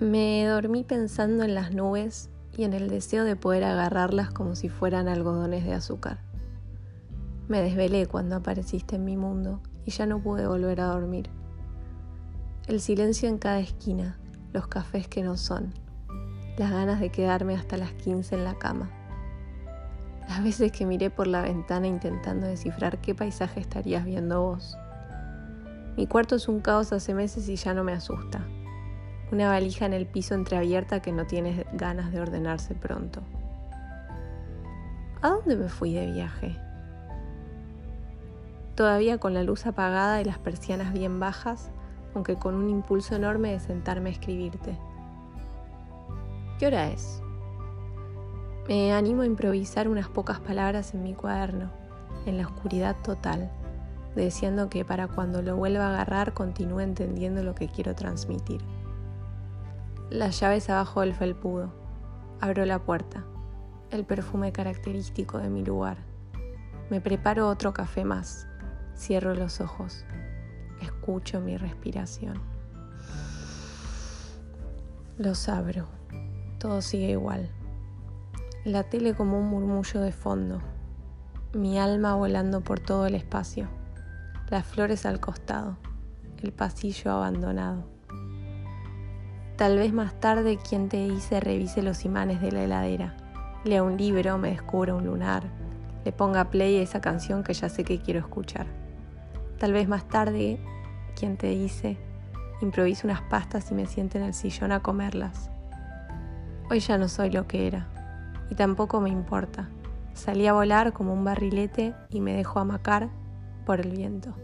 Me dormí pensando en las nubes y en el deseo de poder agarrarlas como si fueran algodones de azúcar. Me desvelé cuando apareciste en mi mundo y ya no pude volver a dormir. El silencio en cada esquina, los cafés que no son, las ganas de quedarme hasta las 15 en la cama. Las veces que miré por la ventana intentando descifrar qué paisaje estarías viendo vos. Mi cuarto es un caos hace meses y ya no me asusta una valija en el piso entreabierta que no tiene ganas de ordenarse pronto. ¿A dónde me fui de viaje? Todavía con la luz apagada y las persianas bien bajas, aunque con un impulso enorme de sentarme a escribirte. ¿Qué hora es? Me animo a improvisar unas pocas palabras en mi cuaderno, en la oscuridad total, deseando que para cuando lo vuelva a agarrar continúe entendiendo lo que quiero transmitir. Las llaves abajo del felpudo. Abro la puerta. El perfume característico de mi lugar. Me preparo otro café más. Cierro los ojos. Escucho mi respiración. Los abro. Todo sigue igual. La tele como un murmullo de fondo. Mi alma volando por todo el espacio. Las flores al costado. El pasillo abandonado. Tal vez más tarde quien te dice revise los imanes de la heladera, lea un libro, me descubra un lunar, le ponga play a esa canción que ya sé que quiero escuchar. Tal vez más tarde quien te dice improvise unas pastas y me siente en el sillón a comerlas. Hoy ya no soy lo que era y tampoco me importa. Salí a volar como un barrilete y me dejo amacar por el viento.